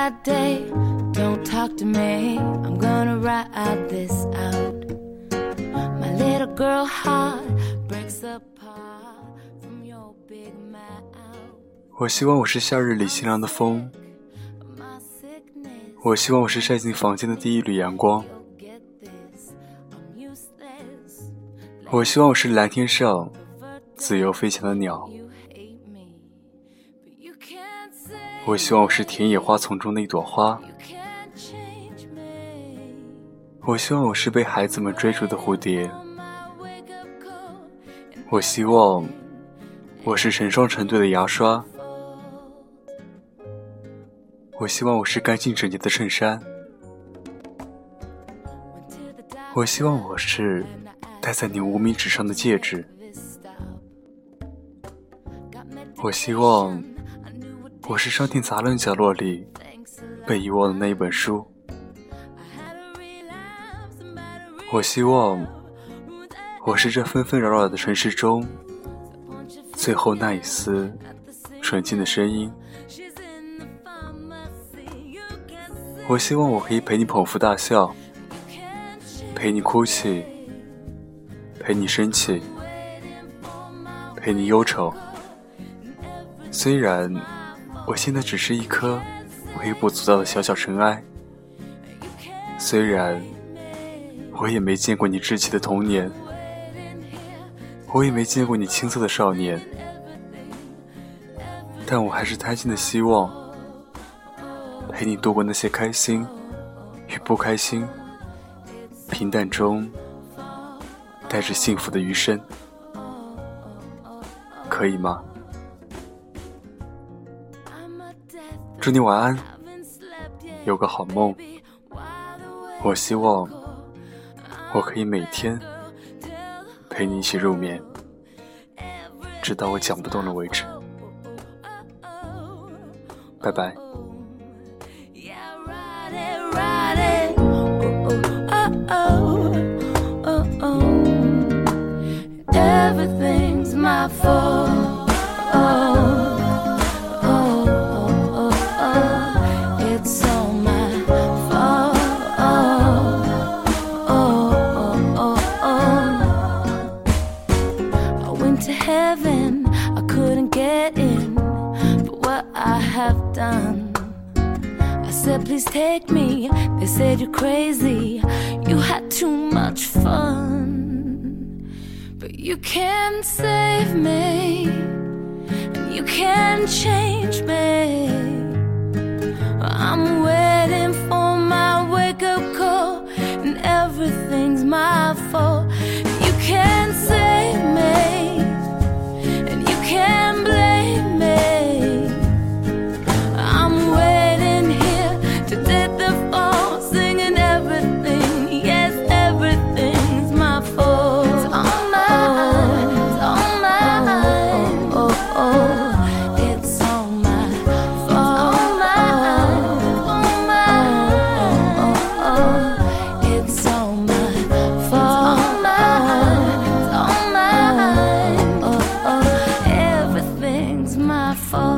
had a bad day, don't talk to me. I'm gonna ride this out. My little girl heart breaks apart from your big mouth. 我希望我是夏日里清凉的风，我希望我是晒进房间的第一缕阳光.我希望我是蓝天上自由飞翔的鸟，我希望我是田野花丛中的一朵花，我希望我是被孩子们追逐的蝴蝶，我希望我是成双成对的牙刷，我希望我是干净整洁的衬衫，我希望我是戴在你无名指上的戒指，我希望我是商店杂乱角落里被遗忘的那一本书。我希望我是这纷纷扰扰的城市中最后那一丝纯净的声音。我希望我可以陪你捧腹大笑陪你哭泣陪你生气陪你忧愁。虽然我现在只是一颗微不足道的小小尘埃，虽然我也没见过你稚气的童年，我也没见过你青涩的少年，但我还是贪心的希望陪你度过那些开心与不开心，平淡中带着幸福的余生，可以吗？祝你晚安，有个好梦。我希望我可以每天陪你一起入眠，直到我讲不动了为止。拜拜。Get in for what I have done. I said, please take me. They said, you're crazy. You had too much fun. But you can't save me. And you can't change me. I'm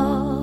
love.